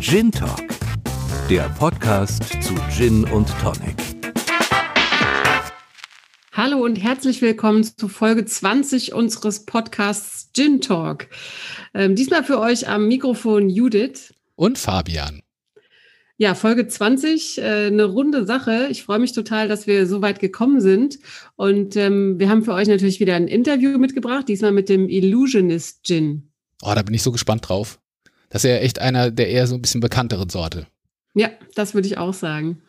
Gin Talk, der Podcast zu Gin und Tonic. Hallo und herzlich willkommen zu Folge 20 unseres Podcasts Gin Talk. Ähm, diesmal für euch am Mikrofon Judith und Fabian. Ja, Folge 20, äh, eine runde Sache. Ich freue mich total, dass wir so weit gekommen sind. Und ähm, wir haben für euch natürlich wieder ein Interview mitgebracht, diesmal mit dem Illusionist Gin. Oh, da bin ich so gespannt drauf. Das ist ja echt einer der eher so ein bisschen bekannteren Sorte. Ja, das würde ich auch sagen.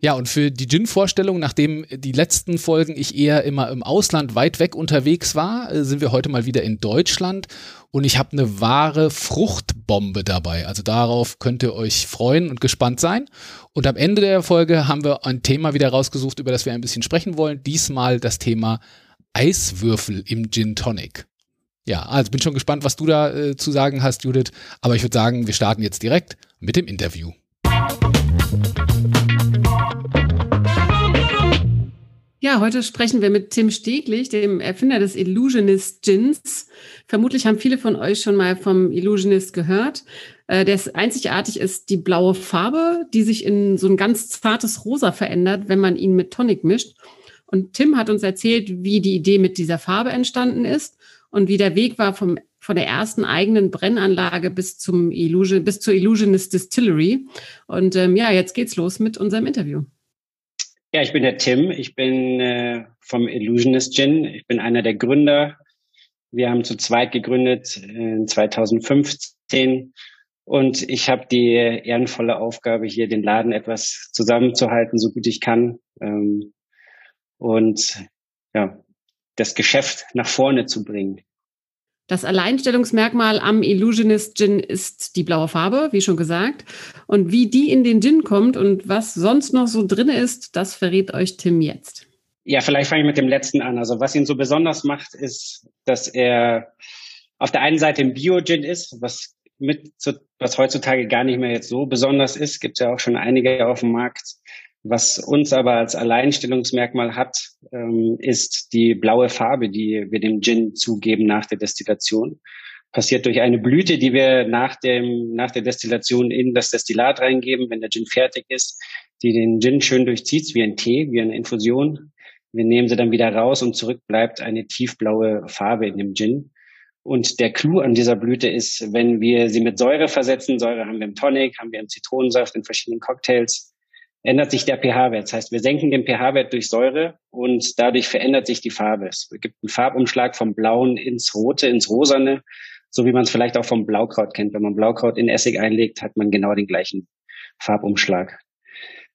Ja, und für die Gin-Vorstellung, nachdem die letzten Folgen ich eher immer im Ausland weit weg unterwegs war, äh, sind wir heute mal wieder in Deutschland und ich habe eine wahre Fruchtbombe dabei. Also darauf könnt ihr euch freuen und gespannt sein. Und am Ende der Folge haben wir ein Thema wieder rausgesucht, über das wir ein bisschen sprechen wollen. Diesmal das Thema Eiswürfel im Gin Tonic. Ja, also bin schon gespannt, was du da äh, zu sagen hast, Judith. Aber ich würde sagen, wir starten jetzt direkt mit dem Interview. Ja, heute sprechen wir mit Tim Steglich, dem Erfinder des Illusionist Gins. Vermutlich haben viele von euch schon mal vom Illusionist gehört. Äh, der einzigartig ist die blaue Farbe, die sich in so ein ganz zartes Rosa verändert, wenn man ihn mit Tonic mischt. Und Tim hat uns erzählt, wie die Idee mit dieser Farbe entstanden ist und wie der Weg war vom, von der ersten eigenen Brennanlage bis zum Illusion, bis zur Illusionist Distillery. Und ähm, ja, jetzt geht's los mit unserem Interview. Ja, ich bin der Tim. Ich bin äh, vom Illusionist Gin. Ich bin einer der Gründer. Wir haben zu zweit gegründet in 2015 und ich habe die ehrenvolle Aufgabe, hier den Laden etwas zusammenzuhalten, so gut ich kann ähm, und ja, das Geschäft nach vorne zu bringen. Das Alleinstellungsmerkmal am Illusionist Gin ist die blaue Farbe, wie schon gesagt. Und wie die in den Gin kommt und was sonst noch so drin ist, das verrät euch Tim jetzt. Ja, vielleicht fange ich mit dem letzten an. Also was ihn so besonders macht, ist, dass er auf der einen Seite ein Bio-Gin ist, was mit, was heutzutage gar nicht mehr jetzt so besonders ist. Gibt ja auch schon einige auf dem Markt. Was uns aber als Alleinstellungsmerkmal hat, ähm, ist die blaue Farbe, die wir dem Gin zugeben nach der Destillation. Passiert durch eine Blüte, die wir nach dem, nach der Destillation in das Destillat reingeben, wenn der Gin fertig ist, die den Gin schön durchzieht, wie ein Tee, wie eine Infusion. Wir nehmen sie dann wieder raus und zurück bleibt eine tiefblaue Farbe in dem Gin. Und der Clou an dieser Blüte ist, wenn wir sie mit Säure versetzen, Säure haben wir im Tonic, haben wir im Zitronensaft, in verschiedenen Cocktails, ändert sich der pH-Wert. Das heißt, wir senken den pH-Wert durch Säure und dadurch verändert sich die Farbe. Es gibt einen Farbumschlag vom Blauen ins Rote, ins Rosane, so wie man es vielleicht auch vom Blaukraut kennt. Wenn man Blaukraut in Essig einlegt, hat man genau den gleichen Farbumschlag.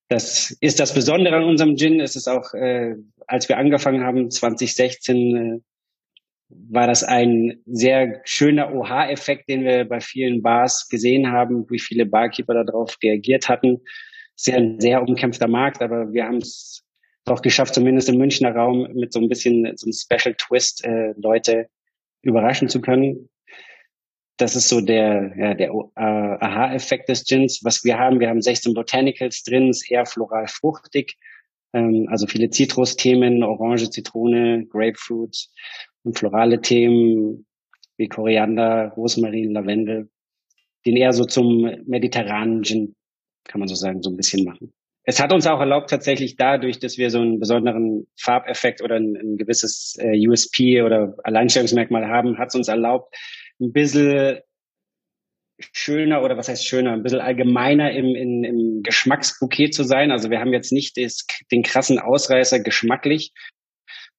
Das ist das Besondere an unserem Gin. Es ist auch, äh, als wir angefangen haben, 2016, äh, war das ein sehr schöner OH-Effekt, den wir bei vielen Bars gesehen haben, wie viele Barkeeper darauf reagiert hatten sehr, sehr umkämpfter Markt, aber wir haben es auch geschafft, zumindest im Münchner Raum mit so ein bisschen so einem Special Twist äh, Leute überraschen zu können. Das ist so der, ja, der äh, Aha-Effekt des Gins. Was wir haben, wir haben 16 Botanicals drin, ist eher floral fruchtig, ähm, also viele Zitrusthemen, Orange, Zitrone, Grapefruit und florale Themen wie Koriander, Rosmarin, Lavendel, den eher so zum mediterranen Gin kann man so sagen, so ein bisschen machen. Es hat uns auch erlaubt, tatsächlich dadurch, dass wir so einen besonderen Farbeffekt oder ein, ein gewisses äh, USP oder Alleinstellungsmerkmal haben, hat es uns erlaubt, ein bisschen schöner oder was heißt schöner, ein bisschen allgemeiner im, im, im Geschmacksbouquet zu sein. Also wir haben jetzt nicht des, den krassen Ausreißer geschmacklich,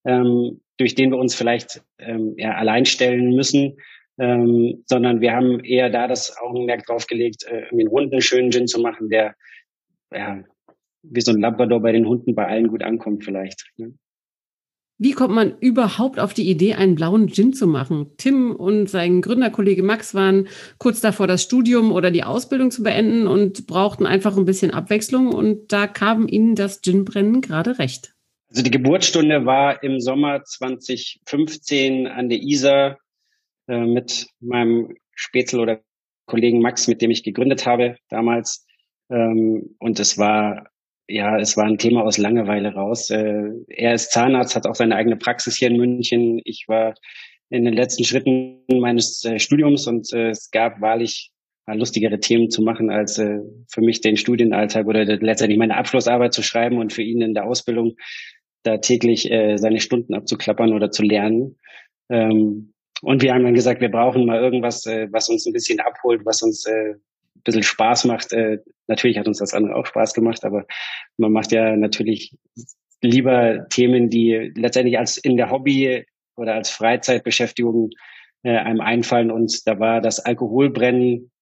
ähm, durch den wir uns vielleicht ähm, ja, allein stellen müssen, ähm, sondern wir haben eher da das Augenmerk drauf gelegt, äh, einen runden, schönen Gin zu machen, der ja, wie so ein Labrador bei den Hunden bei allen gut ankommt vielleicht. Ne? Wie kommt man überhaupt auf die Idee, einen blauen Gin zu machen? Tim und sein Gründerkollege Max waren kurz davor, das Studium oder die Ausbildung zu beenden und brauchten einfach ein bisschen Abwechslung und da kam ihnen das Ginbrennen gerade recht. Also die Geburtsstunde war im Sommer 2015 an der Isar äh, mit meinem Spätzl oder Kollegen Max, mit dem ich gegründet habe damals. Ähm, und es war, ja, es war ein Thema aus Langeweile raus. Äh, er ist Zahnarzt, hat auch seine eigene Praxis hier in München. Ich war in den letzten Schritten meines äh, Studiums und äh, es gab wahrlich lustigere Themen zu machen, als äh, für mich den Studienalltag oder letztendlich meine Abschlussarbeit zu schreiben und für ihn in der Ausbildung da täglich äh, seine Stunden abzuklappern oder zu lernen. Ähm, und wir haben dann gesagt, wir brauchen mal irgendwas, äh, was uns ein bisschen abholt, was uns äh, ein bisschen Spaß macht. Äh, natürlich hat uns das andere auch Spaß gemacht, aber man macht ja natürlich lieber Themen, die letztendlich als in der Hobby oder als Freizeitbeschäftigung äh, einem einfallen. Und da war das Alkoholbrennen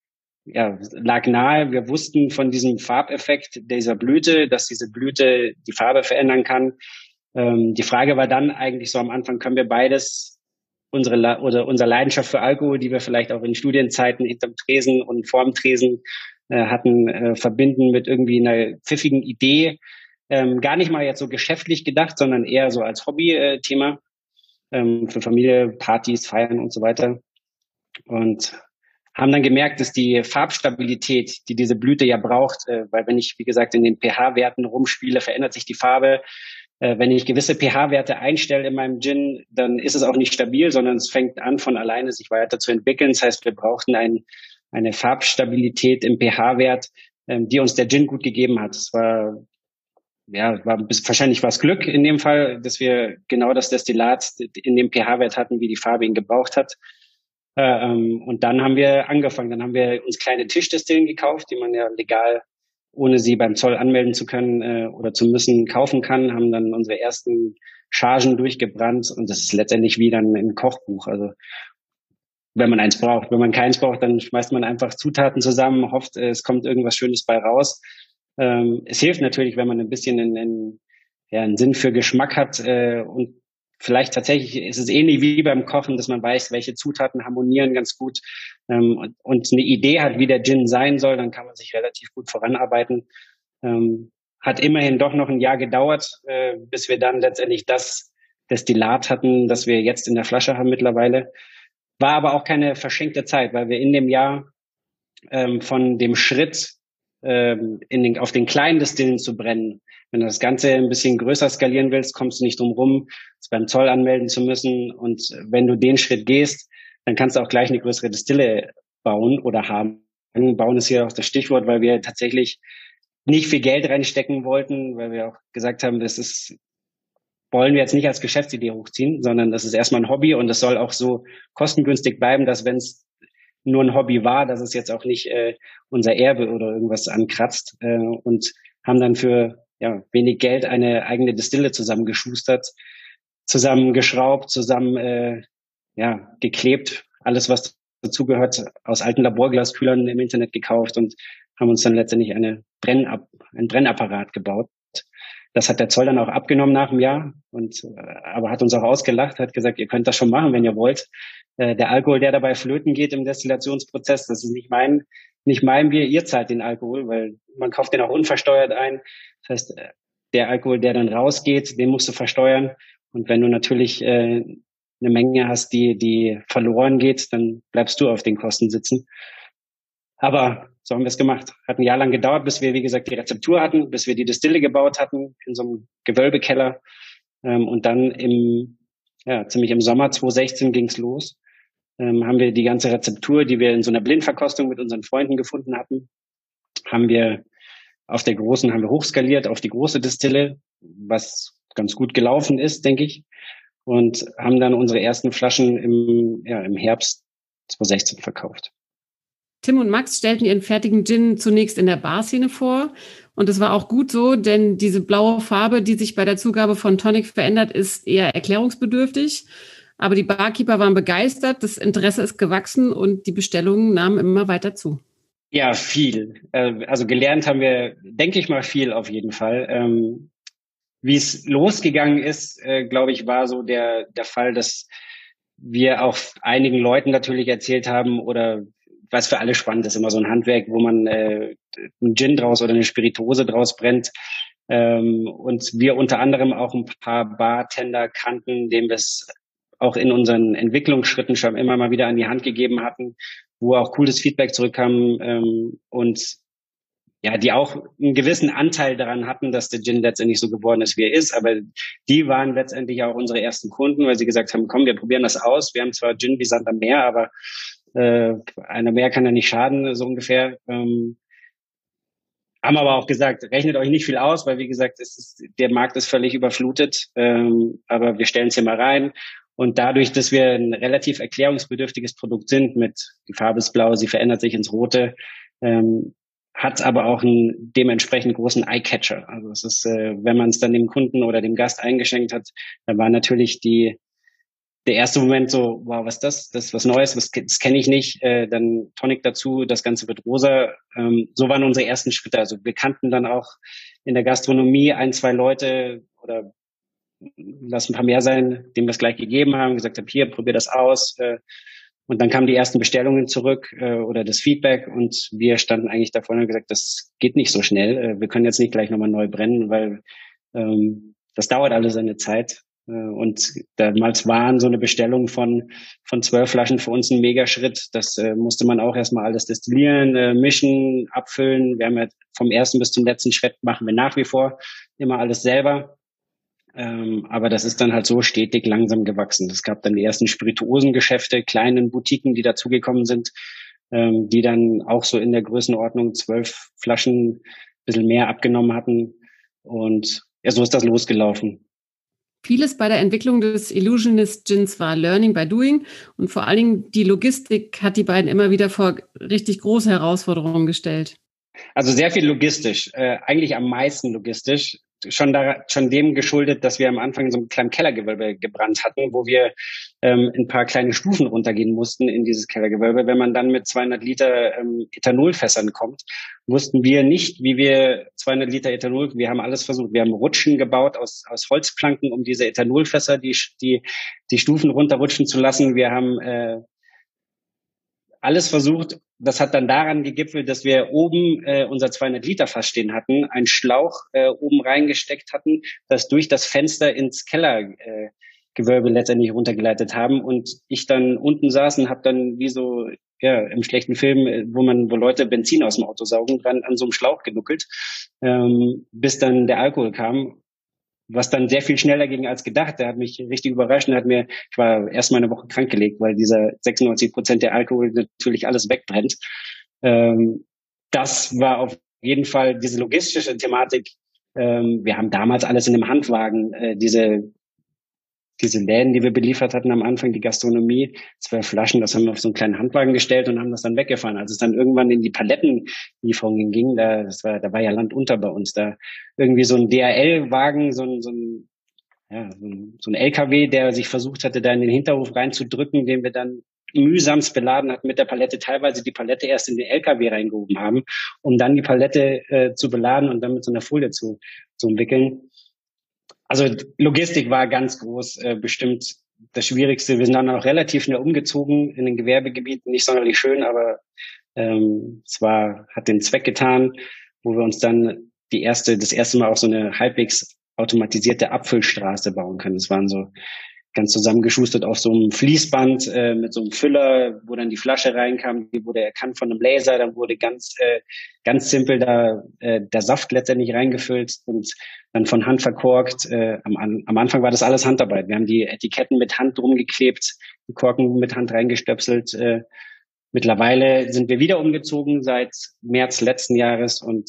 ja, lag nahe. Wir wussten von diesem Farbeffekt dieser Blüte, dass diese Blüte die Farbe verändern kann. Ähm, die Frage war dann eigentlich so am Anfang, können wir beides unsere oder unsere Leidenschaft für Alkohol, die wir vielleicht auch in Studienzeiten hinterm Tresen und vorm Tresen äh, hatten, äh, verbinden mit irgendwie einer pfiffigen Idee. Ähm, gar nicht mal jetzt so geschäftlich gedacht, sondern eher so als Hobby-Thema ähm, für Familie, Partys, Feiern und so weiter. Und haben dann gemerkt, dass die Farbstabilität, die diese Blüte ja braucht, äh, weil wenn ich, wie gesagt, in den pH-Werten rumspiele, verändert sich die Farbe. Äh, wenn ich gewisse pH-Werte einstelle in meinem Gin, dann ist es auch nicht stabil, sondern es fängt an, von alleine sich weiter zu entwickeln. Das heißt, wir brauchten ein, eine Farbstabilität im pH-Wert, ähm, die uns der Gin gut gegeben hat. Es war ja, war wahrscheinlich war es Glück in dem Fall, dass wir genau das Destillat in dem pH-Wert hatten, wie die Farbe ihn gebraucht hat. Äh, ähm, und dann haben wir angefangen, dann haben wir uns kleine Tischdestillen gekauft, die man ja legal, ohne sie beim Zoll anmelden zu können äh, oder zu müssen, kaufen kann, haben dann unsere ersten Chargen durchgebrannt und das ist letztendlich wie dann ein Kochbuch. Also wenn man eins braucht. Wenn man keins braucht, dann schmeißt man einfach Zutaten zusammen, hofft, es kommt irgendwas Schönes bei raus. Ähm, es hilft natürlich, wenn man ein bisschen einen, einen, ja, einen Sinn für Geschmack hat äh, und vielleicht tatsächlich ist es ähnlich wie beim Kochen, dass man weiß, welche Zutaten harmonieren ganz gut ähm, und, und, eine Idee hat, wie der Gin sein soll, dann kann man sich relativ gut voranarbeiten. Ähm, hat immerhin doch noch ein Jahr gedauert, äh, bis wir dann letztendlich das Destillat hatten, das wir jetzt in der Flasche haben mittlerweile. War aber auch keine verschenkte Zeit, weil wir in dem Jahr ähm, von dem Schritt ähm, in den, auf den kleinen Destillen zu brennen, wenn du das Ganze ein bisschen größer skalieren willst, kommst du nicht drum rum, es beim Zoll anmelden zu müssen. Und wenn du den Schritt gehst, dann kannst du auch gleich eine größere Distille bauen oder haben. Bauen ist hier auch das Stichwort, weil wir tatsächlich nicht viel Geld reinstecken wollten, weil wir auch gesagt haben, das ist, wollen wir jetzt nicht als Geschäftsidee hochziehen, sondern das ist erstmal ein Hobby und es soll auch so kostengünstig bleiben, dass wenn es nur ein Hobby war, dass es jetzt auch nicht äh, unser Erbe oder irgendwas ankratzt äh, und haben dann für ja, wenig Geld eine eigene Distille zusammengeschustert, zusammengeschraubt, zusammen äh, ja, geklebt, alles was dazugehört, aus alten Laborglaskühlern im Internet gekauft und haben uns dann letztendlich eine Brennab ein Brennapparat gebaut. Das hat der Zoll dann auch abgenommen nach einem Jahr und äh, aber hat uns auch ausgelacht, hat gesagt, ihr könnt das schon machen, wenn ihr wollt. Äh, der Alkohol, der dabei flöten geht im Destillationsprozess, das ist nicht mein nicht mein Bier, ihr zahlt den Alkohol, weil man kauft den auch unversteuert ein. Das heißt, äh, der Alkohol, der dann rausgeht, den musst du versteuern. Und wenn du natürlich eine Menge hast, die, die verloren geht, dann bleibst du auf den Kosten sitzen. Aber so haben wir es gemacht. Hat ein Jahr lang gedauert, bis wir, wie gesagt, die Rezeptur hatten, bis wir die Distille gebaut hatten in so einem Gewölbekeller. Ähm, und dann im, ja, ziemlich im Sommer 2016 ging's los. Ähm, haben wir die ganze Rezeptur, die wir in so einer Blindverkostung mit unseren Freunden gefunden hatten, haben wir auf der großen haben wir hochskaliert auf die große Distille, was ganz gut gelaufen ist, denke ich. Und haben dann unsere ersten Flaschen im, ja, im Herbst 2016 verkauft. Tim und Max stellten ihren fertigen Gin zunächst in der Barszene vor. Und das war auch gut so, denn diese blaue Farbe, die sich bei der Zugabe von Tonic verändert, ist eher erklärungsbedürftig. Aber die Barkeeper waren begeistert, das Interesse ist gewachsen und die Bestellungen nahmen immer weiter zu. Ja, viel. Äh, also gelernt haben wir, denke ich mal, viel auf jeden Fall. Ähm, wie es losgegangen ist, äh, glaube ich, war so der, der Fall, dass wir auch einigen Leuten natürlich erzählt haben oder was für alle spannend ist, immer so ein Handwerk, wo man äh, einen Gin draus oder eine Spirituose draus brennt. Ähm, und wir unter anderem auch ein paar Bartender kannten, denen wir es auch in unseren Entwicklungsschritten schon immer mal wieder an die Hand gegeben hatten, wo auch cooles Feedback zurückkam ähm, und ja, die auch einen gewissen Anteil daran hatten, dass der Gin letztendlich so geworden ist, wie er ist. Aber die waren letztendlich auch unsere ersten Kunden, weil sie gesagt haben, komm, wir probieren das aus. Wir haben zwar Gin wie Sand am Meer, aber Äh, einer mehr kann ja nicht schaden, so ungefähr. Ähm, haben aber auch gesagt, rechnet euch nicht viel aus, weil wie gesagt, ist, der Markt ist völlig überflutet. Ähm, aber wir stellen es hier mal rein. Und dadurch, dass wir ein relativ erklärungsbedürftiges Produkt sind, mit die Farbe ist blau, sie verändert sich ins Rote, ähm, hat aber auch einen dementsprechend großen Eye-Catcher. Also es ist, äh, wenn man es dann dem Kunden oder dem Gast eingeschenkt hat, dann war natürlich die der erste Moment so, wow, was ist das? Das ist was Neues, was, das kenne ich nicht. Äh, dann Tonic dazu, das Ganze wird rosa. Ähm, so waren unsere ersten Schritte. Also wir kannten dann auch in der Gastronomie ein, zwei Leute oder lass ein paar mehr sein, dem wir es gleich gegeben haben, gesagt haben, hier, probier das aus. Äh, und dann kamen die ersten Bestellungen zurück äh, oder das Feedback und wir standen eigentlich davor und haben gesagt, das geht nicht so schnell. Äh, wir können jetzt nicht gleich nochmal neu brennen, weil ähm, das dauert alles seine Zeit. Äh, und damals waren so eine Bestellung von, von zwölf Flaschen für uns ein Megaschritt. Das äh, musste man auch erstmal alles destillieren, äh, mischen, abfüllen. Wir haben ja vom ersten bis zum letzten Schritt machen wir nach wie vor immer alles selber. Ähm, aber das ist dann halt so stetig langsam gewachsen. Es gab dann die ersten Spirituosengeschäfte, kleinen Boutiquen, die dazugekommen sind, ähm, die dann auch so in der Größenordnung zwölf Flaschen, bisschen mehr abgenommen hatten. Und ja, so ist das losgelaufen. Vieles bei der Entwicklung des Illusionist Gins war Learning by Doing und vor allen Dingen die Logistik hat die beiden immer wieder vor richtig große Herausforderungen gestellt. Also sehr viel logistisch, äh, eigentlich am meisten logistisch schon da, schon dem geschuldet, dass wir am Anfang so ein kleines Kellergewölbe gebrannt hatten, wo wir ähm, ein paar kleine Stufen runtergehen mussten in dieses Kellergewölbe. Wenn man dann mit 200 Liter ähm, Ethanolfässern kommt, wussten wir nicht, wie wir 200 Liter Ethanol, wir haben alles versucht. Wir haben Rutschen gebaut aus, aus Holzplanken, um diese Ethanolfässer, die, die, die Stufen runterrutschen zu lassen. Wir haben äh, alles versucht. Das hat dann daran gegipfelt, dass wir oben äh, unser 200 Liter Fass stehen hatten, einen Schlauch äh, oben reingesteckt hatten, das durch das Fenster ins Kellergewölbe äh, letztendlich runtergeleitet haben. Und ich dann unten saß und habe dann wie so ja im schlechten Film, äh, wo man wo Leute Benzin aus dem Auto saugen, dran an so einem Schlauch genuckelt, ähm, bis dann der Alkohol kam was dann sehr viel schneller ging als gedacht. Der hat mich richtig überrascht und hat mir, ich war erst mal eine Woche krank gelegt, weil dieser 96 Prozent der Alkohol natürlich alles wegbrennt. Ähm, das war auf jeden Fall diese logistische Thematik. Ähm, wir haben damals alles in einem Handwagen, äh, diese diese Läden, die wir beliefert hatten am Anfang, die Gastronomie, zwölf Flaschen, das haben wir auf so einen kleinen Handwagen gestellt und haben das dann weggefahren. Als es dann irgendwann in die Palettenlieferungen ging, da, das war, da war ja Land unter bei uns, da irgendwie so ein DHL-Wagen, so ein, so ein, ja, so ein LKW, der sich versucht hatte, da in den Hinterhof reinzudrücken, den wir dann mühsamst beladen hatten mit der Palette, teilweise die Palette erst in den LKW reingehoben haben, um dann die Palette äh, zu beladen und dann mit so einer Folie zu, zu umwickeln also Logistik war ganz groß, äh, bestimmt das Schwierigste. Wir sind dann auch relativ schnell umgezogen in den Gewerbegebieten, nicht sonderlich schön, aber ähm, es war, hat den Zweck getan, wo wir uns dann die erste, das erste Mal auch so eine halbwegs automatisierte Abfüllstraße bauen können. Das waren so ganz zusammengeschustert auf so einem Fließband äh, mit so einem Füller, wo dann die Flasche reinkam, die wurde erkannt von einem Laser, dann wurde ganz äh, ganz simpel da äh, der Saft letztendlich reingefüllt und dann von Hand verkorkt. Äh, am, am Anfang war das alles Handarbeit. Wir haben die Etiketten mit Hand drum geklebt, die Korken mit Hand reingestöpselt. Äh, mittlerweile sind wir wieder umgezogen seit März letzten Jahres und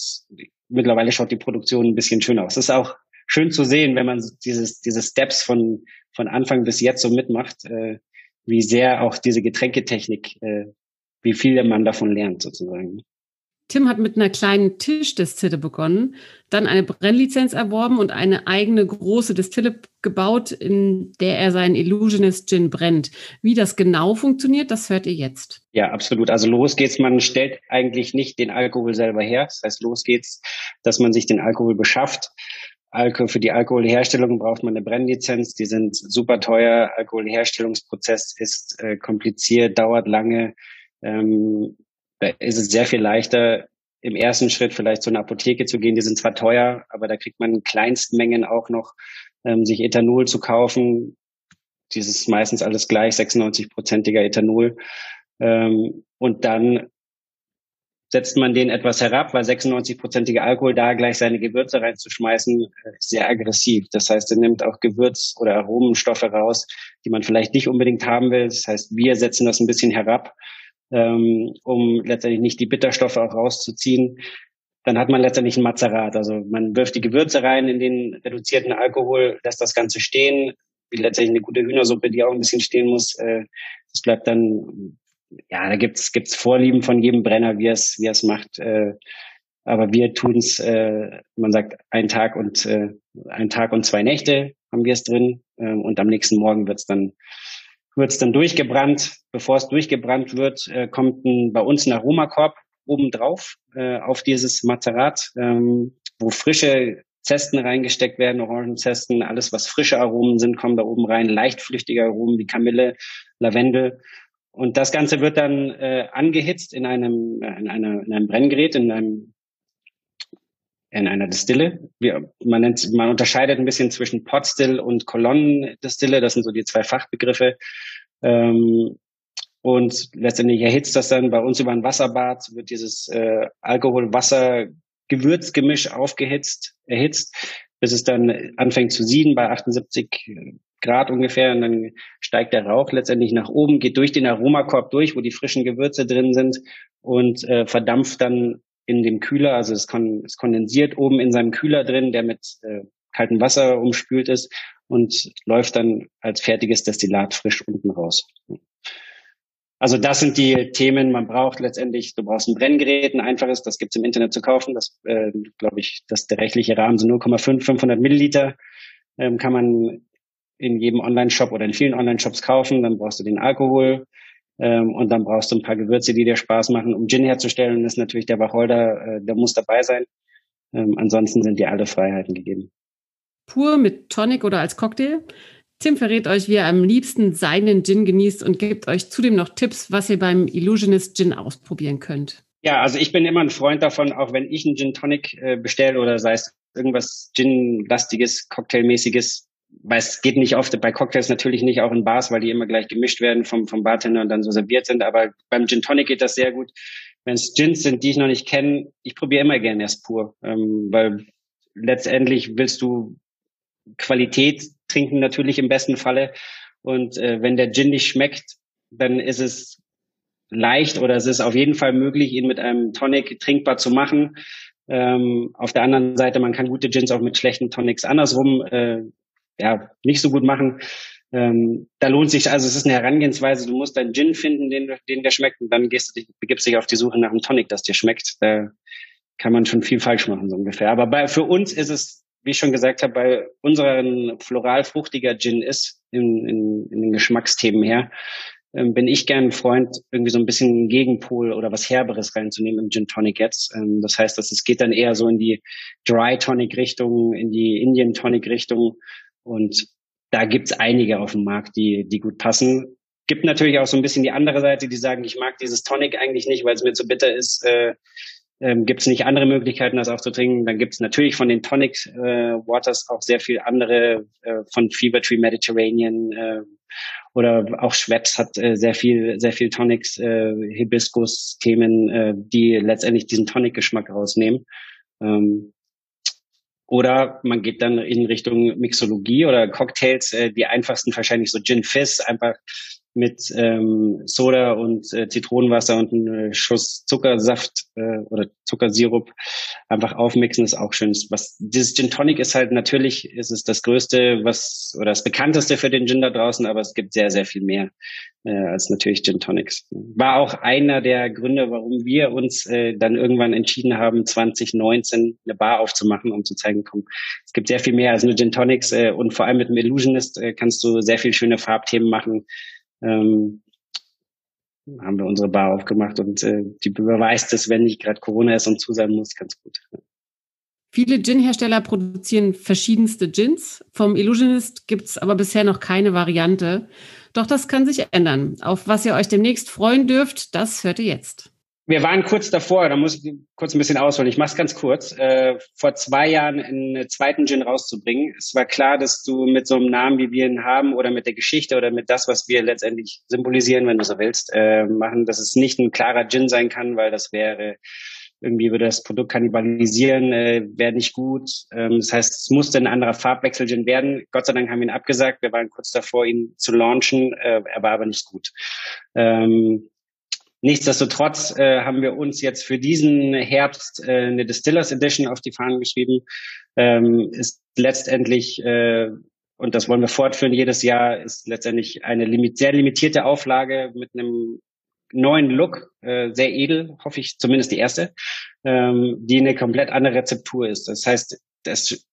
mittlerweile schaut die Produktion ein bisschen schöner aus. Das ist auch schön zu sehen, wenn man dieses, diese Steps von, von Anfang bis jetzt so mitmacht, äh, wie sehr auch diese Getränketechnik, äh, wie viel man davon lernt sozusagen. Tim hat mit einer kleinen Tischdestille begonnen, dann eine Brennlizenz erworben und eine eigene große Destille gebaut, in der er seinen Illusionist Gin brennt. Wie das genau funktioniert, das hört ihr jetzt. Ja, absolut. Also los geht's. Man stellt eigentlich nicht den Alkohol selber her. Das heißt, los geht's, dass man sich den Alkohol beschafft. Alkohol, für die Alkoholherstellung braucht man eine Brennlizenz. Die sind super teuer. Alkoholherstellungsprozess ist äh, kompliziert, dauert lange. Ähm, da ist es sehr viel leichter, im ersten Schritt vielleicht zu einer Apotheke zu gehen. Die sind zwar teuer, aber da kriegt man in Kleinstmengen auch noch, ähm, sich Ethanol zu kaufen. Dieses meistens alles gleich, 96-prozentiger Ethanol. Ähm, und dann setzt man den etwas herab, weil 96-prozentiger Alkohol da gleich seine Gewürze reinzuschmeißen, äh, ist sehr aggressiv. Das heißt, er nimmt auch Gewürz- oder Aromenstoffe raus, die man vielleicht nicht unbedingt haben will. Das heißt, wir setzen das ein bisschen herab ähm, um letztendlich nicht die Bitterstoffe auch rauszuziehen. Dann hat man letztendlich ein Mazerat. Also man wirft die Gewürze rein in den reduzierten Alkohol, lässt das Ganze stehen, wie letztendlich eine gute Hühnersuppe, die auch ein bisschen stehen muss. Äh, das bleibt dann, ja, da gibt's gibt's Vorlieben von jedem Brenner, wie es wie es macht. Äh, aber wir tun's, äh, man sagt, ein Tag und äh, ein Tag und zwei Nächte haben wir es drin äh, und am nächsten Morgen wird's dann wird's dann durchgebrannt. Bevor es durchgebrannt wird, äh, kommt ein, bei uns ein Aromakorb obendrauf äh, auf dieses Mazerat, ähm, wo frische Zesten reingesteckt werden, Orangenzesten, alles was frische Aromen sind, kommen da oben rein, leichtflüchtige Aromen wie Kamille, Lavendel. Und das Ganze wird dann äh, angehitzt in einem, in, einer, in einem Brenngerät, in einem in einer Distille. Wir, man, nennt, man unterscheidet ein bisschen zwischen Potstill und Kolonnendistille. Das sind so die zwei Fachbegriffe. Ähm, und letztendlich erhitzt das dann bei uns über ein Wasserbad, wird dieses äh, Alkohol-Wasser-Gewürzgemisch aufgehitzt, erhitzt, bis es dann anfängt zu sieden bei 78 Grad ungefähr. Und dann steigt der Rauch letztendlich nach oben, geht durch den Aromakorb durch, wo die frischen Gewürze drin sind und äh, verdampft dann in dem Kühler, also es, kon es kondensiert oben in seinem Kühler drin, der mit äh, kaltem Wasser umspült ist und läuft dann als fertiges Destillat frisch unten raus. Also das sind die Themen, man braucht letztendlich, du brauchst ein Brenngerät, ein einfaches, das gibt's im Internet zu kaufen. Das äh, glaube ich, dass der rechtliche Rahmen sind 0,5, 500 Milliliter ähm, kann man in jedem Online-Shop oder in vielen Online-Shops kaufen. Dann brauchst du den Alkohol, ähm, und dann brauchst du ein paar Gewürze, die dir Spaß machen. Um Gin herzustellen, ist natürlich der Wacholder, äh, der muss dabei sein. Ähm, ansonsten sind dir alle Freiheiten gegeben. Pur mit Tonic oder als Cocktail? Tim verrät euch, wie er am liebsten seinen Gin genießt und gibt euch zudem noch Tipps, was ihr beim Illusionist Gin ausprobieren könnt. Ja, also ich bin immer ein Freund davon, auch wenn ich einen Gin Tonic äh, bestelle oder sei es irgendwas Gin-lastiges, Cocktailmäßiges, weil es geht nicht oft bei Cocktails natürlich nicht auch in Bars, weil die immer gleich gemischt werden vom, vom Bartender und dann so serviert sind. Aber beim Gin Tonic geht das sehr gut. Wenn es Gins sind, die ich noch nicht kenne, ich probiere immer gerne erst pur, ähm, weil letztendlich willst du Qualität trinken natürlich im besten Falle. Und äh, wenn der Gin nicht schmeckt, dann ist es leicht oder es ist auf jeden Fall möglich, ihn mit einem Tonic trinkbar zu machen. Ähm, auf der anderen Seite, man kann gute Gins auch mit schlechten Tonics andersrum äh, ja, nicht so gut machen. Ähm, da lohnt sich, also es ist eine Herangehensweise, du musst deinen Gin finden, den, den der schmeckt, und dann gehst du, begibst dich auf die Suche nach einem Tonic, das dir schmeckt. Da kann man schon viel falsch machen, so ungefähr. Aber bei, für uns ist es, wie ich schon gesagt habe, bei unseren floral-fruchtiger Gin ist, in, in, in den Geschmacksthemen her, ähm, bin ich gern ein Freund, irgendwie so ein bisschen Gegenpol oder was Herberes reinzunehmen im Gin Tonic jetzt. Ähm, das heißt, dass es geht dann eher so in die Dry Tonic Richtung, in die Indian Tonic Richtung und da gibt's einige auf dem Markt, die, die gut passen. Gibt natürlich auch so ein bisschen die andere Seite, die sagen, ich mag dieses Tonic eigentlich nicht, weil es mir zu bitter ist. Äh, ähm, gibt es nicht andere Möglichkeiten, das auch zu trinken. Dann gibt es natürlich von den Tonic äh, Waters auch sehr viel andere, äh, von Fever Tree Mediterranean äh, oder auch Schweppes hat äh, sehr viel, sehr viel Tonics, äh, Hibiskus-Themen, äh, die letztendlich diesen Tonic-Geschmack rausnehmen. Ähm, oder man geht dann in Richtung Mixologie oder Cocktails, äh, die einfachsten wahrscheinlich so Gin Fizz, einfach mit ähm, Soda und äh, Zitronenwasser und einem Schuss Zuckersaft äh, oder Zuckersirup einfach aufmixen ist auch schön. Was dieses Gin Tonic ist halt natürlich ist es das größte, was oder das bekannteste für den Gin da draußen, aber es gibt sehr sehr viel mehr äh, als natürlich Gin Tonics. War auch einer der Gründe, warum wir uns äh, dann irgendwann entschieden haben, 2019 eine Bar aufzumachen, um zu zeigen, komm, es gibt sehr viel mehr als nur Gin Tonics äh, und vor allem mit dem Illusionist äh, kannst du sehr viel schöne Farbthemen machen ähm, haben wir unsere Bar aufgemacht und äh, die beweist es, wenn nicht gerade Corona ist und zu sein muss, ganz gut. Viele Gin-Hersteller produzieren verschiedenste Gins. Vom Illusionist gibt es aber bisher noch keine Variante. Doch das kann sich ändern. Auf was ihr euch demnächst freuen dürft, das hört ihr jetzt wir waren kurz davor, da muss ich kurz ein bisschen ausholen. Ich mache es ganz kurz. Äh, vor zwei Jahren einen zweiten Gin rauszubringen. Es war klar, dass du mit so einem Namen, wie wir ihn haben, oder mit der Geschichte oder mit das, was wir letztendlich symbolisieren, wenn du so willst, äh, machen, dass es nicht ein klarer Gin sein kann, weil das wäre irgendwie würde das Produkt kannibalisieren, äh, wäre nicht gut. Ähm, das heißt, es musste ein anderer Farbwechsel-Gin werden. Gott sei Dank haben wir ihn abgesagt. Wir waren kurz davor, ihn zu launchen. Äh, er war aber nicht gut. Ähm, Nichtsdestotrotz äh, haben wir uns jetzt für diesen Herbst äh, eine Distillers Edition auf die Fahnen geschrieben. Ähm, ist letztendlich, äh, und das wollen wir fortführen jedes Jahr, ist letztendlich eine limit sehr limitierte Auflage mit einem neuen Look, äh, sehr edel, hoffe ich, zumindest die erste, ähm, die eine komplett andere Rezeptur ist. Das heißt, das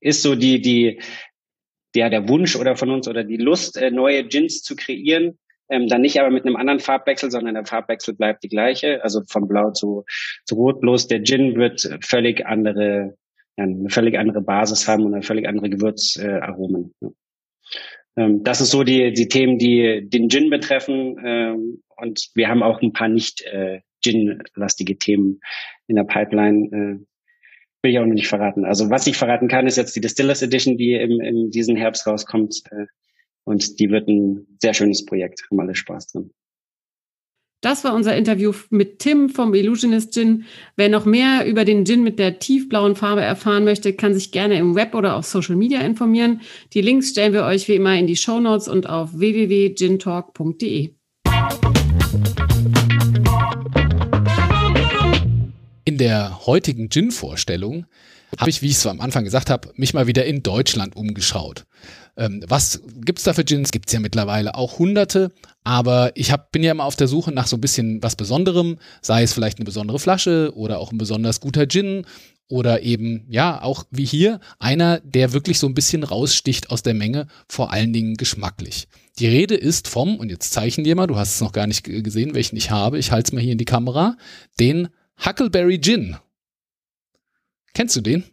ist so die, die, ja, der Wunsch oder von uns oder die Lust, äh, neue Gins zu kreieren, ähm, dann nicht aber mit einem anderen Farbwechsel, sondern der Farbwechsel bleibt die gleiche, also von blau zu, zu rot. Bloß der Gin wird völlig andere, eine völlig andere Basis haben und eine völlig andere Gewürzaromen. Äh, ähm, das ist so die, die Themen, die den Gin betreffen. Ähm, und wir haben auch ein paar nicht äh, Gin-lastige Themen in der Pipeline. Äh, will ich auch noch nicht verraten. Also was ich verraten kann, ist jetzt die Distillers Edition, die im, im diesen Herbst rauskommt. Äh, und die wird ein sehr schönes Projekt. Haben alle Spaß dran. Das war unser Interview mit Tim vom Illusionist Gin. Wer noch mehr über den Gin mit der tiefblauen Farbe erfahren möchte, kann sich gerne im Web oder auf Social Media informieren. Die Links stellen wir euch wie immer in die Show Notes und auf www.gintalk.de. In der heutigen Gin-Vorstellung habe ich, wie ich es am Anfang gesagt habe, mich mal wieder in Deutschland umgeschaut. Ähm, was gibt's da für Gins? Gibt's ja mittlerweile auch hunderte, aber ich hab, bin ja immer auf der Suche nach so ein bisschen was Besonderem, sei es vielleicht eine besondere Flasche oder auch ein besonders guter Gin oder eben, ja, auch wie hier, einer, der wirklich so ein bisschen raussticht aus der Menge, vor allen Dingen geschmacklich. Die Rede ist vom, und jetzt zeichnen dir mal, du hast es noch gar nicht gesehen, welchen ich habe, ich halte es mal hier in die Kamera, den Huckleberry Gin. Kennst du den?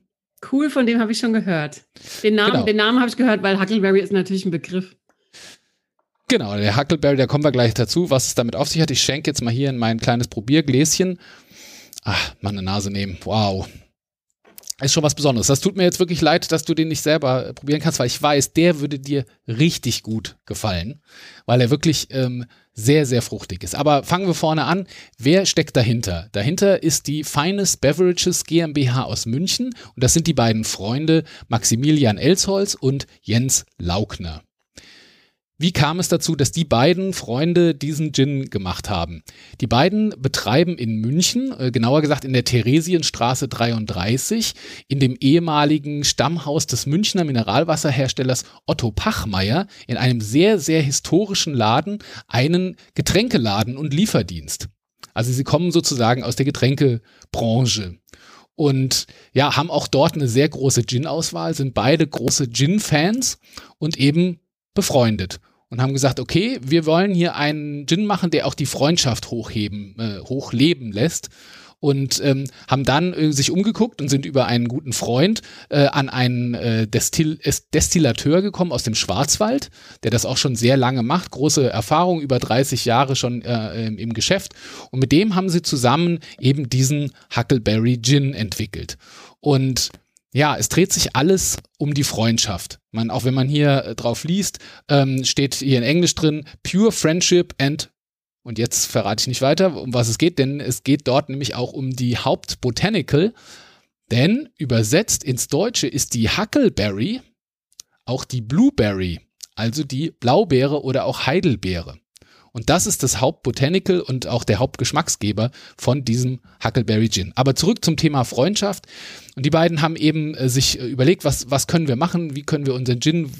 Cool, von dem habe ich schon gehört. Den Namen, genau. den Namen habe ich gehört, weil Huckleberry ist natürlich ein Begriff. Genau, der Huckleberry, da kommen wir gleich dazu, was es damit auf sich hat. Ich schenke jetzt mal hier in mein kleines Probiergläschen. Ach, meine Nase nehmen. Wow ist schon was Besonderes. Das tut mir jetzt wirklich leid, dass du den nicht selber probieren kannst, weil ich weiß, der würde dir richtig gut gefallen, weil er wirklich ähm, sehr, sehr fruchtig ist. Aber fangen wir vorne an. Wer steckt dahinter? Dahinter ist die Finest Beverages GmbH aus München und das sind die beiden Freunde Maximilian Elsholz und Jens Laukner. Wie kam es dazu, dass die beiden Freunde diesen Gin gemacht haben? Die beiden betreiben in München, äh, genauer gesagt in der Theresienstraße 33, in dem ehemaligen Stammhaus des Münchner Mineralwasserherstellers Otto Pachmeier, in einem sehr, sehr historischen Laden, einen Getränkeladen und Lieferdienst. Also sie kommen sozusagen aus der Getränkebranche und ja, haben auch dort eine sehr große Gin-Auswahl, sind beide große Gin-Fans und eben befreundet und haben gesagt, okay, wir wollen hier einen Gin machen, der auch die Freundschaft hochheben, äh, hochleben lässt. Und ähm, haben dann äh, sich umgeguckt und sind über einen guten Freund äh, an einen äh, Destil Destillateur gekommen aus dem Schwarzwald, der das auch schon sehr lange macht, große Erfahrung, über 30 Jahre schon äh, im Geschäft. Und mit dem haben sie zusammen eben diesen Huckleberry Gin entwickelt. Und ja, es dreht sich alles um die Freundschaft. Man, auch wenn man hier äh, drauf liest, ähm, steht hier in Englisch drin, Pure Friendship and und jetzt verrate ich nicht weiter, um was es geht, denn es geht dort nämlich auch um die Hauptbotanical. Denn übersetzt ins Deutsche ist die Huckleberry auch die Blueberry, also die Blaubeere oder auch Heidelbeere. Und das ist das Hauptbotanical und auch der Hauptgeschmacksgeber von diesem Huckleberry Gin. Aber zurück zum Thema Freundschaft. Und die beiden haben eben äh, sich äh, überlegt, was, was können wir machen, wie können wir unseren Gin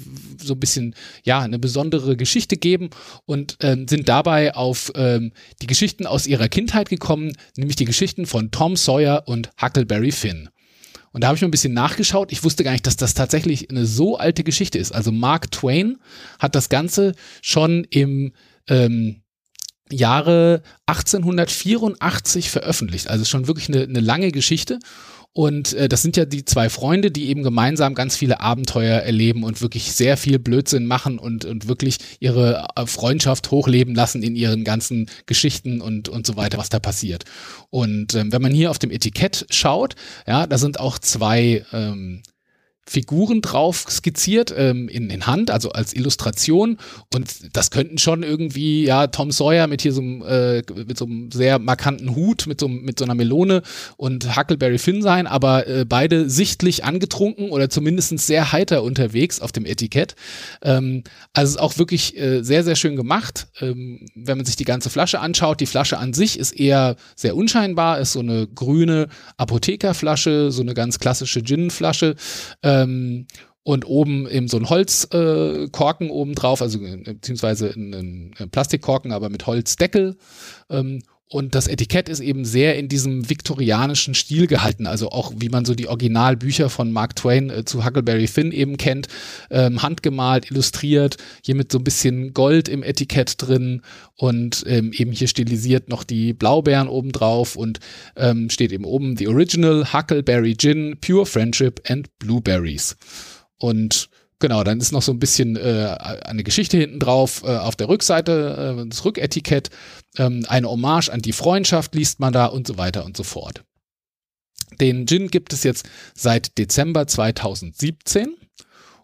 so ein bisschen, ja, eine besondere Geschichte geben und ähm, sind dabei auf ähm, die Geschichten aus ihrer Kindheit gekommen, nämlich die Geschichten von Tom Sawyer und Huckleberry Finn. Und da habe ich mal ein bisschen nachgeschaut. Ich wusste gar nicht, dass das tatsächlich eine so alte Geschichte ist. Also Mark Twain hat das Ganze schon im ähm, Jahre 1884 veröffentlicht. Also schon wirklich eine, eine lange Geschichte. Und äh, das sind ja die zwei Freunde, die eben gemeinsam ganz viele Abenteuer erleben und wirklich sehr viel Blödsinn machen und, und wirklich ihre äh, Freundschaft hochleben lassen in ihren ganzen Geschichten und, und so weiter, was da passiert. Und ähm, wenn man hier auf dem Etikett schaut, ja, da sind auch zwei ähm, Figuren drauf skizziert ähm, in, in Hand, also als Illustration. Und das könnten schon irgendwie, ja, Tom Sawyer mit hier so einem, äh, mit so einem sehr markanten Hut, mit so, mit so einer Melone und Huckleberry Finn sein, aber äh, beide sichtlich angetrunken oder zumindest sehr heiter unterwegs auf dem Etikett. Ähm, also ist auch wirklich äh, sehr, sehr schön gemacht. Ähm, wenn man sich die ganze Flasche anschaut, die Flasche an sich ist eher sehr unscheinbar, ist so eine grüne Apothekerflasche, so eine ganz klassische Gin-Flasche. Ähm, und oben eben so ein Holzkorken äh, oben drauf, also äh, beziehungsweise ein, ein, Plastikkorken, aber mit Holzdeckel. Ähm, und das Etikett ist eben sehr in diesem viktorianischen Stil gehalten, also auch wie man so die Originalbücher von Mark Twain äh, zu Huckleberry Finn eben kennt, ähm, handgemalt, illustriert, hier mit so ein bisschen Gold im Etikett drin. Und ähm, eben hier stilisiert noch die Blaubeeren oben drauf und ähm, steht eben oben The Original Huckleberry Gin, Pure Friendship and Blueberries. Und Genau, dann ist noch so ein bisschen äh, eine Geschichte hinten drauf, äh, auf der Rückseite, äh, das Rücketikett, ähm, eine Hommage an die Freundschaft liest man da und so weiter und so fort. Den Gin gibt es jetzt seit Dezember 2017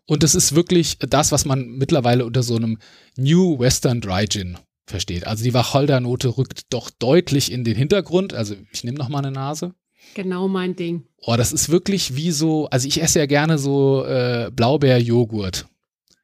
und es ist wirklich das, was man mittlerweile unter so einem New Western Dry Gin versteht. Also die Wacholdernote rückt doch deutlich in den Hintergrund. Also ich nehme noch mal eine Nase. Genau mein Ding. Oh, das ist wirklich wie so, also ich esse ja gerne so äh, Blaubeerjoghurt.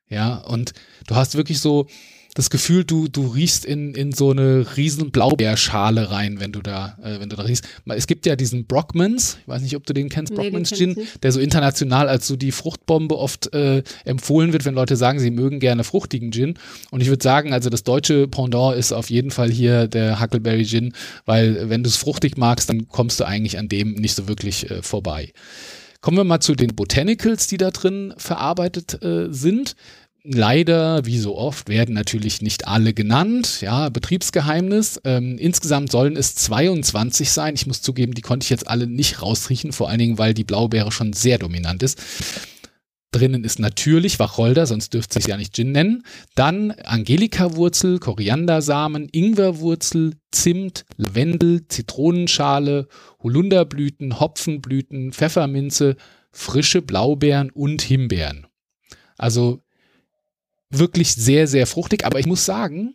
Ja, und du hast wirklich so, das Gefühl, du, du riechst in, in so eine riesen Blaubeerschale rein, wenn du da, äh, wenn du da riechst. Es gibt ja diesen Brockmans, ich weiß nicht, ob du den kennst, nee, Brockmans Gin, der so international als so die Fruchtbombe oft äh, empfohlen wird, wenn Leute sagen, sie mögen gerne fruchtigen Gin. Und ich würde sagen, also das deutsche Pendant ist auf jeden Fall hier der Huckleberry Gin, weil wenn du es fruchtig magst, dann kommst du eigentlich an dem nicht so wirklich äh, vorbei. Kommen wir mal zu den Botanicals, die da drin verarbeitet äh, sind. Leider, wie so oft, werden natürlich nicht alle genannt. Ja, Betriebsgeheimnis. Ähm, insgesamt sollen es 22 sein. Ich muss zugeben, die konnte ich jetzt alle nicht rausriechen, vor allen Dingen, weil die Blaubeere schon sehr dominant ist. Drinnen ist natürlich Wacholder, sonst dürfte es ja nicht Gin nennen. Dann Angelika-Wurzel, Koriandersamen, Ingwerwurzel, Zimt, Lavendel, Zitronenschale, Holunderblüten, Hopfenblüten, Pfefferminze, frische Blaubeeren und Himbeeren. Also wirklich sehr, sehr fruchtig. Aber ich muss sagen,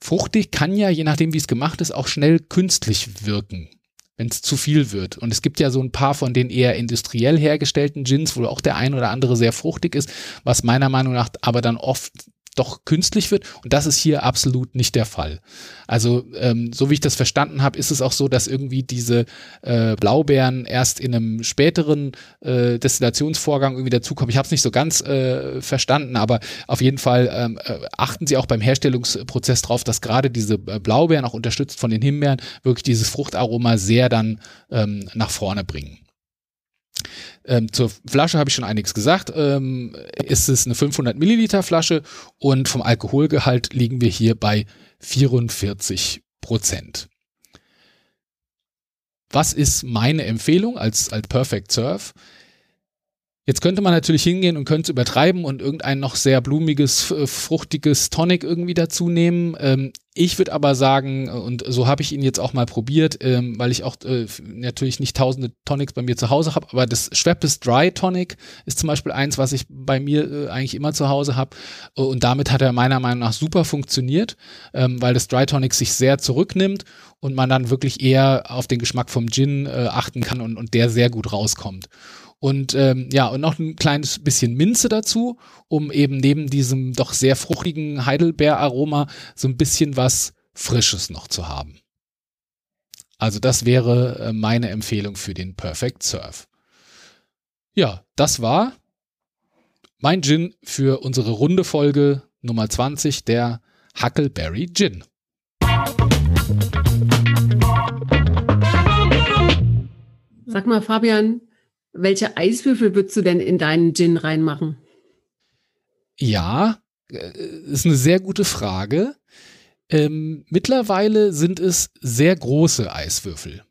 fruchtig kann ja, je nachdem wie es gemacht ist, auch schnell künstlich wirken, wenn es zu viel wird. Und es gibt ja so ein paar von den eher industriell hergestellten Gins, wo auch der ein oder andere sehr fruchtig ist, was meiner Meinung nach aber dann oft doch künstlich wird. Und das ist hier absolut nicht der Fall. Also, ähm, so wie ich das verstanden habe, ist es auch so, dass irgendwie diese äh, Blaubeeren erst in einem späteren äh, Destillationsvorgang irgendwie dazukommen. Ich habe es nicht so ganz äh, verstanden, aber auf jeden Fall ähm, äh, achten Sie auch beim Herstellungsprozess darauf, dass gerade diese äh, Blaubeeren, auch unterstützt von den Himbeeren, wirklich dieses Fruchtaroma sehr dann ähm, nach vorne bringen. Ähm, zur Flasche habe ich schon einiges gesagt. Ähm, ist es eine 500 Milliliter Flasche und vom Alkoholgehalt liegen wir hier bei 44 Prozent. Was ist meine Empfehlung als, als Perfect Surf? Jetzt könnte man natürlich hingehen und könnte es übertreiben und irgendein noch sehr blumiges, fruchtiges Tonic irgendwie dazu nehmen. Ähm, ich würde aber sagen, und so habe ich ihn jetzt auch mal probiert, ähm, weil ich auch äh, natürlich nicht tausende Tonics bei mir zu Hause habe, aber das Schweppes Dry Tonic ist zum Beispiel eins, was ich bei mir äh, eigentlich immer zu Hause habe. Und damit hat er meiner Meinung nach super funktioniert, ähm, weil das Dry Tonic sich sehr zurücknimmt und man dann wirklich eher auf den Geschmack vom Gin äh, achten kann und, und der sehr gut rauskommt. Und ähm, ja, und noch ein kleines bisschen Minze dazu, um eben neben diesem doch sehr fruchtigen Heidelbeeraroma so ein bisschen was Frisches noch zu haben. Also das wäre äh, meine Empfehlung für den Perfect Surf. Ja, das war mein Gin für unsere runde Folge Nummer 20, der Huckleberry Gin. Sag mal, Fabian, welche Eiswürfel würdest du denn in deinen Gin reinmachen? Ja, äh, ist eine sehr gute Frage. Ähm, mittlerweile sind es sehr große Eiswürfel.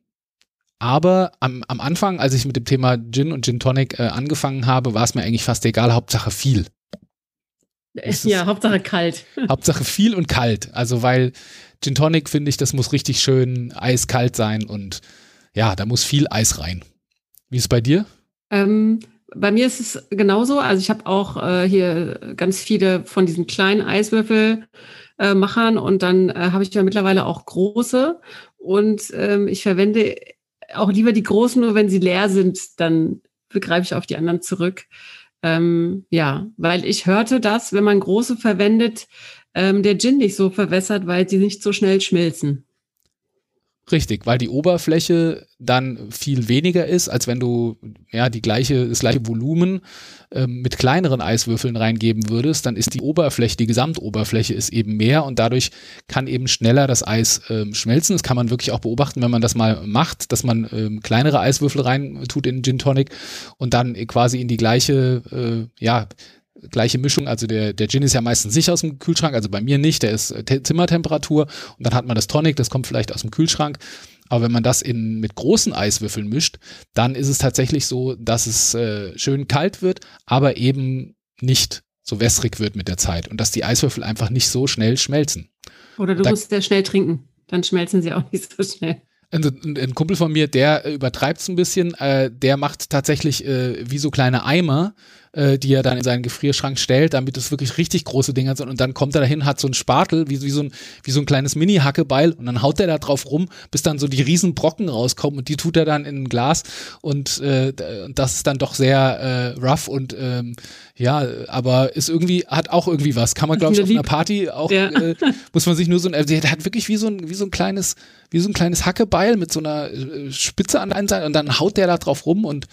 Aber am, am Anfang, als ich mit dem Thema Gin und Gin Tonic äh, angefangen habe, war es mir eigentlich fast egal, Hauptsache viel. ja, Hauptsache kalt. Hauptsache viel und kalt. Also, weil Gin Tonic finde ich, das muss richtig schön eiskalt sein und ja, da muss viel Eis rein. Wie ist es bei dir? Ähm, bei mir ist es genauso. Also ich habe auch äh, hier ganz viele von diesen kleinen Eiswürfelmachern äh, und dann äh, habe ich ja mittlerweile auch große und ähm, ich verwende auch lieber die großen, nur wenn sie leer sind, dann begreife ich auf die anderen zurück. Ähm, ja, weil ich hörte, dass wenn man große verwendet, ähm, der Gin nicht so verwässert, weil sie nicht so schnell schmilzen. Richtig, weil die Oberfläche dann viel weniger ist, als wenn du ja die gleiche, das gleiche Volumen ähm, mit kleineren Eiswürfeln reingeben würdest, dann ist die Oberfläche, die Gesamtoberfläche ist eben mehr und dadurch kann eben schneller das Eis ähm, schmelzen. Das kann man wirklich auch beobachten, wenn man das mal macht, dass man ähm, kleinere Eiswürfel rein tut in Gin Tonic und dann quasi in die gleiche, äh, ja, gleiche Mischung. Also der, der Gin ist ja meistens nicht aus dem Kühlschrank, also bei mir nicht, der ist äh, Zimmertemperatur und dann hat man das Tonic, das kommt vielleicht aus dem Kühlschrank. Aber wenn man das in, mit großen Eiswürfeln mischt, dann ist es tatsächlich so, dass es äh, schön kalt wird, aber eben nicht so wässrig wird mit der Zeit und dass die Eiswürfel einfach nicht so schnell schmelzen. Oder du da, musst sehr schnell trinken, dann schmelzen sie auch nicht so schnell. Ein, ein Kumpel von mir, der übertreibt es ein bisschen, äh, der macht tatsächlich äh, wie so kleine Eimer äh, die er dann in seinen Gefrierschrank stellt, damit es wirklich richtig große Dinger sind. Und dann kommt er dahin, hat so einen Spatel, wie, wie, so, ein, wie so ein kleines Mini-Hackebeil und dann haut er da drauf rum, bis dann so die riesen Brocken rauskommen und die tut er dann in ein Glas und äh, das ist dann doch sehr äh, rough und ähm, ja, aber ist irgendwie, hat auch irgendwie was. Kann man, glaube ich, auf einer Party auch, ja. äh, muss man sich nur so ein, also der hat wirklich wie so ein, wie so ein kleines, wie so ein kleines Hackebeil mit so einer äh, Spitze an der einen Seite und dann haut der da drauf rum und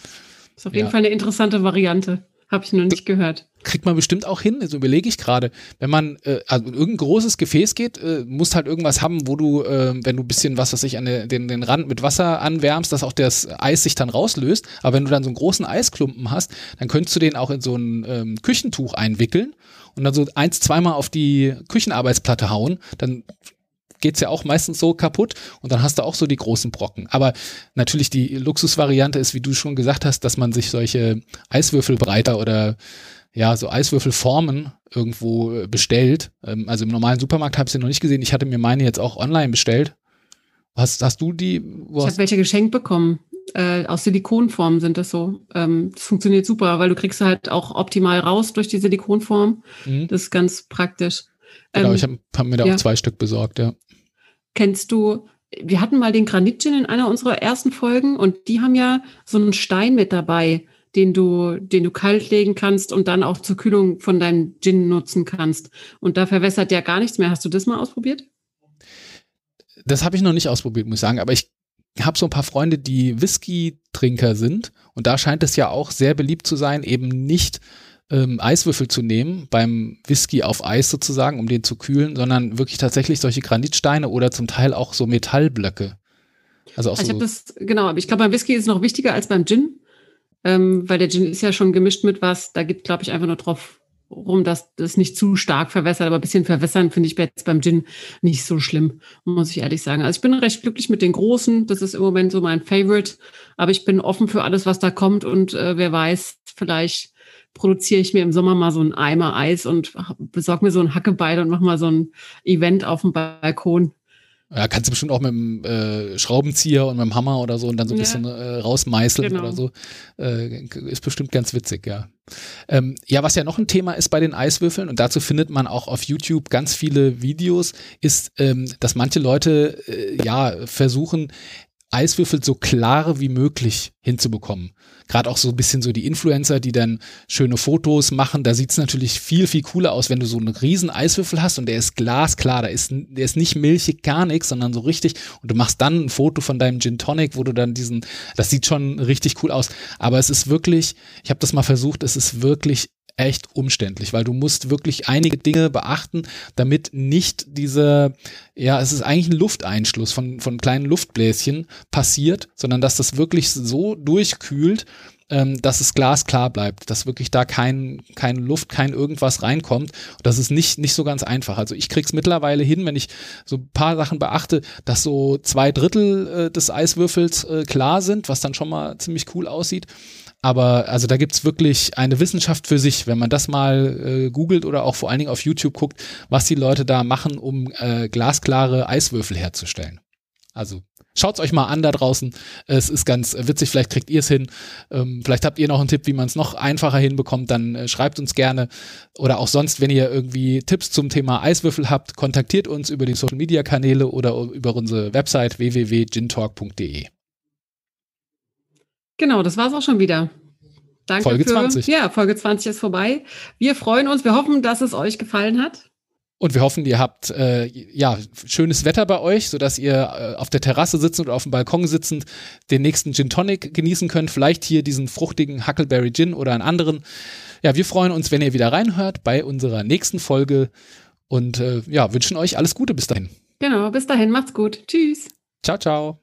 ist auf jeden ja. Fall eine interessante Variante. Habe ich noch nicht gehört. Kriegt man bestimmt auch hin, so überlege ich gerade. Wenn man äh, also in irgendein großes Gefäß geht, äh, musst halt irgendwas haben, wo du, äh, wenn du ein bisschen, was weiß ich, an den, den Rand mit Wasser anwärmst, dass auch das Eis sich dann rauslöst. Aber wenn du dann so einen großen Eisklumpen hast, dann könntest du den auch in so ein ähm, Küchentuch einwickeln und dann so eins, zweimal auf die Küchenarbeitsplatte hauen. Dann geht's ja auch meistens so kaputt und dann hast du auch so die großen Brocken. Aber natürlich die Luxusvariante ist, wie du schon gesagt hast, dass man sich solche Eiswürfelbreiter oder ja, so Eiswürfelformen irgendwo äh, bestellt. Ähm, also im normalen Supermarkt habe ich sie noch nicht gesehen. Ich hatte mir meine jetzt auch online bestellt. Hast, hast du die? ich habe welche geschenkt bekommen. Äh, aus Silikonform sind das so. Ähm, das funktioniert super, weil du kriegst halt auch optimal raus durch die Silikonform. Mhm. Das ist ganz praktisch. Genau, ähm, ich habe hab mir da ja. auch zwei Stück besorgt, ja. Kennst du, wir hatten mal den Granitgin in einer unserer ersten Folgen und die haben ja so einen Stein mit dabei, den du, den du kalt legen kannst und dann auch zur Kühlung von deinem Gin nutzen kannst. Und da verwässert ja gar nichts mehr. Hast du das mal ausprobiert? Das habe ich noch nicht ausprobiert, muss ich sagen, aber ich habe so ein paar Freunde, die Whisky-Trinker sind und da scheint es ja auch sehr beliebt zu sein, eben nicht ähm, Eiswürfel zu nehmen, beim Whisky auf Eis sozusagen, um den zu kühlen, sondern wirklich tatsächlich solche Granitsteine oder zum Teil auch so Metallblöcke. Also auch also so. Ich das, genau, aber ich glaube, beim Whisky ist es noch wichtiger als beim Gin, ähm, weil der Gin ist ja schon gemischt mit was, da gibt, glaube ich, einfach nur drauf rum, dass das nicht zu stark verwässert, aber ein bisschen verwässern finde ich jetzt beim Gin nicht so schlimm, muss ich ehrlich sagen. Also ich bin recht glücklich mit den Großen, das ist im Moment so mein Favorite, aber ich bin offen für alles, was da kommt und äh, wer weiß, vielleicht produziere ich mir im Sommer mal so einen Eimer Eis und besorge mir so ein Hackebeil und mache mal so ein Event auf dem Balkon. Ja, kannst du bestimmt auch mit dem äh, Schraubenzieher und mit dem Hammer oder so und dann so ein ja. bisschen äh, rausmeißeln genau. oder so. Äh, ist bestimmt ganz witzig, ja. Ähm, ja, was ja noch ein Thema ist bei den Eiswürfeln und dazu findet man auch auf YouTube ganz viele Videos, ist, ähm, dass manche Leute äh, ja versuchen, Eiswürfel so klare wie möglich hinzubekommen. Gerade auch so ein bisschen so die Influencer, die dann schöne Fotos machen, da sieht es natürlich viel, viel cooler aus, wenn du so einen riesen Eiswürfel hast und der ist glasklar, da ist, der ist nicht milchig, gar nichts, sondern so richtig. Und du machst dann ein Foto von deinem Gin Tonic, wo du dann diesen, das sieht schon richtig cool aus, aber es ist wirklich, ich habe das mal versucht, es ist wirklich echt umständlich, weil du musst wirklich einige Dinge beachten, damit nicht diese, ja, es ist eigentlich ein Lufteinschluss von, von kleinen Luftbläschen passiert, sondern dass das wirklich so durchkühlt, ähm, dass es glasklar bleibt, dass wirklich da kein, keine Luft, kein irgendwas reinkommt. Das ist nicht, nicht so ganz einfach. Also ich krieg's mittlerweile hin, wenn ich so ein paar Sachen beachte, dass so zwei Drittel äh, des Eiswürfels äh, klar sind, was dann schon mal ziemlich cool aussieht. Aber also da gibt's wirklich eine Wissenschaft für sich, wenn man das mal äh, googelt oder auch vor allen Dingen auf YouTube guckt, was die Leute da machen, um äh, glasklare Eiswürfel herzustellen. Also schaut's euch mal an da draußen. Es ist ganz witzig, vielleicht kriegt ihr es hin. Ähm, vielleicht habt ihr noch einen Tipp, wie man es noch einfacher hinbekommt, dann äh, schreibt uns gerne. Oder auch sonst, wenn ihr irgendwie Tipps zum Thema Eiswürfel habt, kontaktiert uns über die Social Media Kanäle oder über unsere Website www.gintalk.de. Genau, das war's auch schon wieder. Danke Folge für, 20. Ja, Folge 20 ist vorbei. Wir freuen uns. Wir hoffen, dass es euch gefallen hat. Und wir hoffen, ihr habt äh, ja schönes Wetter bei euch, sodass ihr äh, auf der Terrasse sitzend oder auf dem Balkon sitzend den nächsten Gin Tonic genießen könnt. Vielleicht hier diesen fruchtigen Huckleberry Gin oder einen anderen. Ja, wir freuen uns, wenn ihr wieder reinhört bei unserer nächsten Folge und äh, ja, wünschen euch alles Gute bis dahin. Genau, bis dahin, macht's gut. Tschüss. Ciao, ciao.